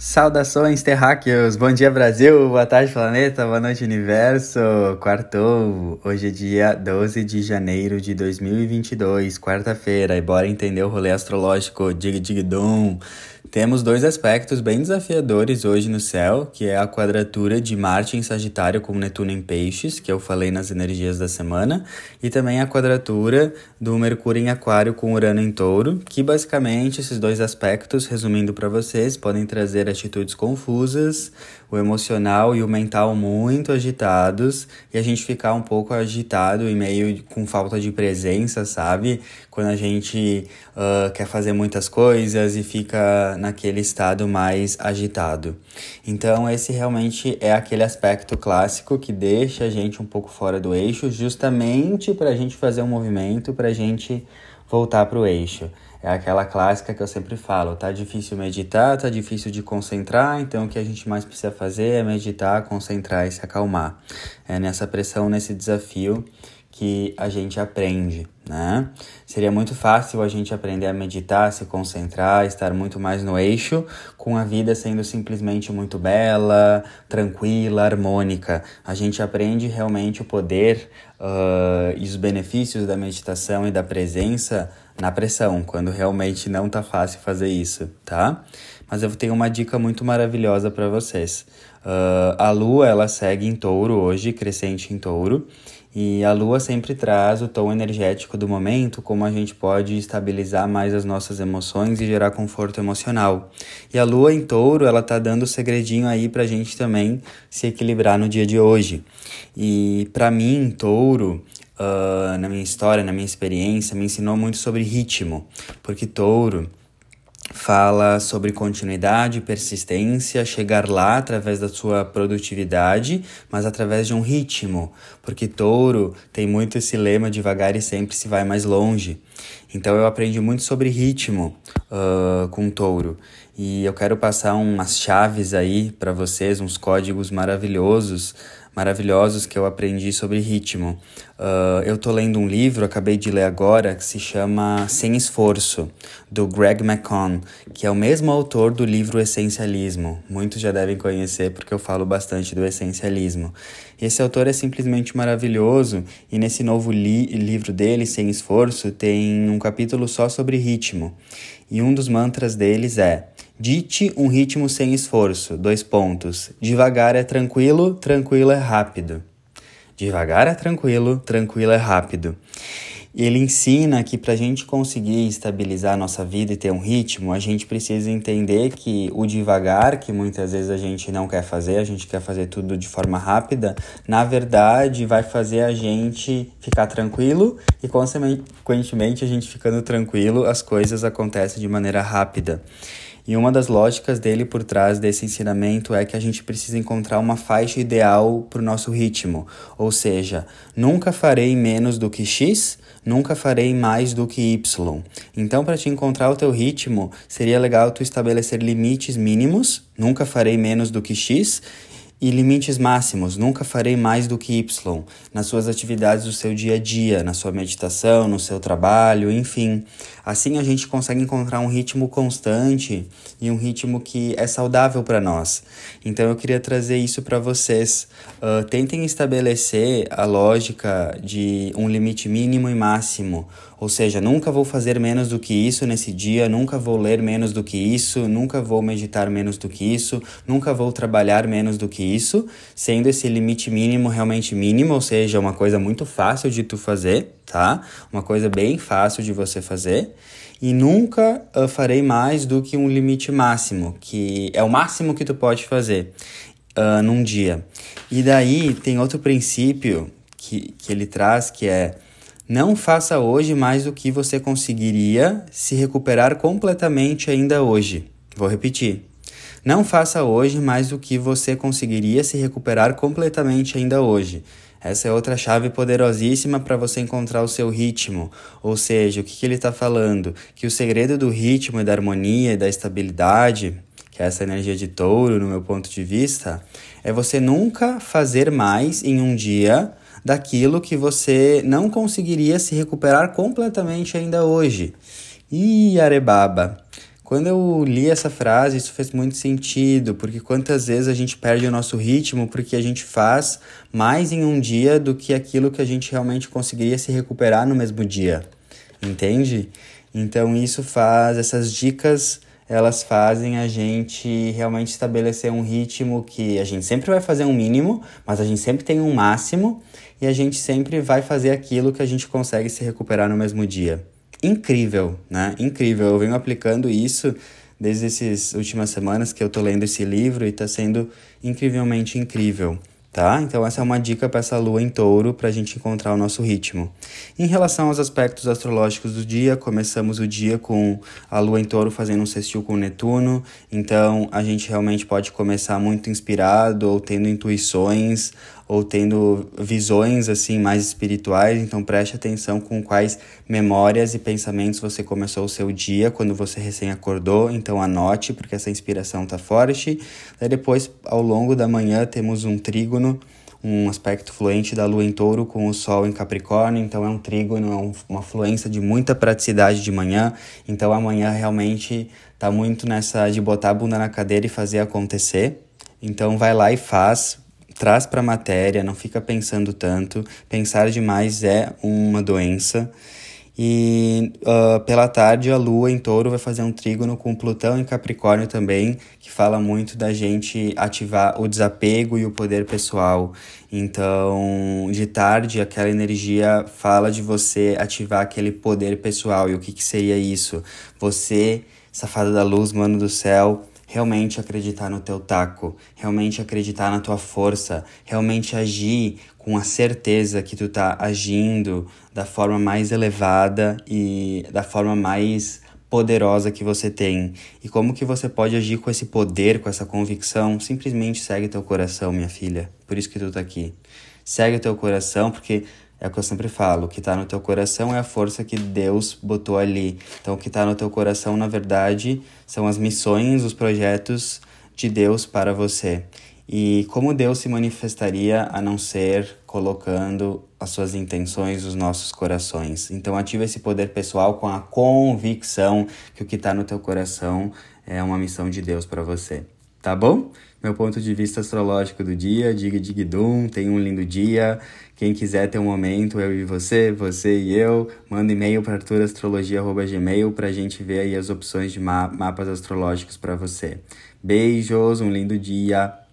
Saudações, terráqueos! Bom dia, Brasil! Boa tarde, planeta! Boa noite, universo! Quartou! Hoje é dia 12 de janeiro de 2022, quarta-feira, e bora entender o rolê astrológico Dig Dig Dum! Temos dois aspectos bem desafiadores hoje no céu, que é a quadratura de Marte em Sagitário com Netuno em Peixes, que eu falei nas energias da semana, e também a quadratura do Mercúrio em Aquário com Urano em Touro, que basicamente esses dois aspectos, resumindo para vocês, podem trazer atitudes confusas, o emocional e o mental muito agitados e a gente ficar um pouco agitado e meio com falta de presença, sabe? Quando a gente uh, quer fazer muitas coisas e fica naquele estado mais agitado. Então, esse realmente é aquele aspecto clássico que deixa a gente um pouco fora do eixo, justamente para a gente fazer um movimento, para a gente voltar para o eixo. É aquela clássica que eu sempre falo, tá difícil meditar, tá difícil de concentrar, então o que a gente mais precisa fazer é meditar, concentrar e se acalmar. É nessa pressão, nesse desafio que a gente aprende, né? Seria muito fácil a gente aprender a meditar, se concentrar, estar muito mais no eixo, com a vida sendo simplesmente muito bela, tranquila, harmônica. A gente aprende realmente o poder uh, e os benefícios da meditação e da presença na pressão, quando realmente não tá fácil fazer isso, tá? Mas eu tenho uma dica muito maravilhosa para vocês. Uh, a lua ela segue em touro hoje, crescente em touro, e a lua sempre traz o tom energético do momento, como a gente pode estabilizar mais as nossas emoções e gerar conforto emocional. E a lua em touro, ela tá dando o segredinho aí pra gente também se equilibrar no dia de hoje. E para mim, touro, uh, na minha história, na minha experiência, me ensinou muito sobre ritmo, porque touro fala sobre continuidade, persistência, chegar lá através da sua produtividade, mas através de um ritmo, porque touro tem muito esse lema devagar e sempre se vai mais longe. Então eu aprendi muito sobre ritmo uh, com touro e eu quero passar umas chaves aí para vocês, uns códigos maravilhosos maravilhosos que eu aprendi sobre ritmo. Uh, eu tô lendo um livro, acabei de ler agora, que se chama Sem Esforço, do Greg McCon, que é o mesmo autor do livro Essencialismo. Muitos já devem conhecer porque eu falo bastante do essencialismo. Esse autor é simplesmente maravilhoso e nesse novo li livro dele, Sem Esforço, tem um capítulo só sobre ritmo. E um dos mantras deles é Dite um ritmo sem esforço. Dois pontos. Devagar é tranquilo, tranquilo é rápido. Devagar é tranquilo, tranquilo é rápido. Ele ensina que para a gente conseguir estabilizar a nossa vida e ter um ritmo, a gente precisa entender que o devagar, que muitas vezes a gente não quer fazer, a gente quer fazer tudo de forma rápida, na verdade vai fazer a gente ficar tranquilo e, consequentemente, a gente ficando tranquilo, as coisas acontecem de maneira rápida. E uma das lógicas dele por trás desse ensinamento é que a gente precisa encontrar uma faixa ideal para o nosso ritmo. Ou seja, nunca farei menos do que X, nunca farei mais do que Y. Então, para te encontrar o teu ritmo, seria legal tu estabelecer limites mínimos, nunca farei menos do que X, e limites máximos, nunca farei mais do que Y, nas suas atividades do seu dia a dia, na sua meditação, no seu trabalho, enfim. Assim a gente consegue encontrar um ritmo constante e um ritmo que é saudável para nós. Então eu queria trazer isso para vocês. Uh, tentem estabelecer a lógica de um limite mínimo e máximo ou seja, nunca vou fazer menos do que isso nesse dia, nunca vou ler menos do que isso, nunca vou meditar menos do que isso, nunca vou trabalhar menos do que isso, sendo esse limite mínimo realmente mínimo, ou seja, uma coisa muito fácil de tu fazer, tá? Uma coisa bem fácil de você fazer. E nunca uh, farei mais do que um limite máximo, que é o máximo que tu pode fazer uh, num dia. E daí tem outro princípio que, que ele traz que é não faça hoje mais do que você conseguiria se recuperar completamente ainda hoje. Vou repetir. Não faça hoje mais do que você conseguiria se recuperar completamente ainda hoje. Essa é outra chave poderosíssima para você encontrar o seu ritmo. Ou seja, o que, que ele está falando? Que o segredo do ritmo e da harmonia e da estabilidade, que é essa energia de touro, no meu ponto de vista, é você nunca fazer mais em um dia daquilo que você não conseguiria se recuperar completamente ainda hoje. E arebaba. Quando eu li essa frase, isso fez muito sentido, porque quantas vezes a gente perde o nosso ritmo porque a gente faz mais em um dia do que aquilo que a gente realmente conseguiria se recuperar no mesmo dia. Entende? Então isso faz essas dicas elas fazem a gente realmente estabelecer um ritmo que a gente sempre vai fazer um mínimo, mas a gente sempre tem um máximo e a gente sempre vai fazer aquilo que a gente consegue se recuperar no mesmo dia. Incrível, né? Incrível. Eu venho aplicando isso desde essas últimas semanas que eu tô lendo esse livro e está sendo incrivelmente incrível tá? Então essa é uma dica para essa lua em touro para a gente encontrar o nosso ritmo. Em relação aos aspectos astrológicos do dia, começamos o dia com a lua em touro fazendo um sextil com Netuno, então a gente realmente pode começar muito inspirado ou tendo intuições ou tendo visões assim mais espirituais, então preste atenção com quais memórias e pensamentos você começou o seu dia quando você recém acordou, então anote porque essa inspiração tá forte. Daí depois ao longo da manhã temos um trígono um aspecto fluente da lua em touro com o sol em capricórnio, então é um trígono, é uma fluência de muita praticidade de manhã, então amanhã realmente tá muito nessa de botar a bunda na cadeira e fazer acontecer. Então vai lá e faz, traz para a matéria, não fica pensando tanto. Pensar demais é uma doença. E uh, pela tarde a Lua em Touro vai fazer um trígono com Plutão em Capricórnio também, que fala muito da gente ativar o desapego e o poder pessoal. Então, de tarde, aquela energia fala de você ativar aquele poder pessoal. E o que, que seria isso? Você, safada da luz, mano do céu, realmente acreditar no teu taco, realmente acreditar na tua força, realmente agir com a certeza que tu tá agindo da forma mais elevada e da forma mais poderosa que você tem. E como que você pode agir com esse poder, com essa convicção? Simplesmente segue teu coração, minha filha. Por isso que tu tá aqui. Segue teu coração, porque é o que eu sempre falo, o que está no teu coração é a força que Deus botou ali. Então, o que está no teu coração, na verdade, são as missões, os projetos de Deus para você. E como Deus se manifestaria a não ser colocando as suas intenções nos nossos corações. Então, ativa esse poder pessoal com a convicção que o que está no teu coração é uma missão de Deus para você. Tá bom? Meu ponto de vista astrológico do dia, diga digidum, tenha um lindo dia. Quem quiser ter um momento, eu e você, você e eu, manda e-mail para arturastrologia.gmail para a gente ver aí as opções de ma mapas astrológicos para você. Beijos, um lindo dia.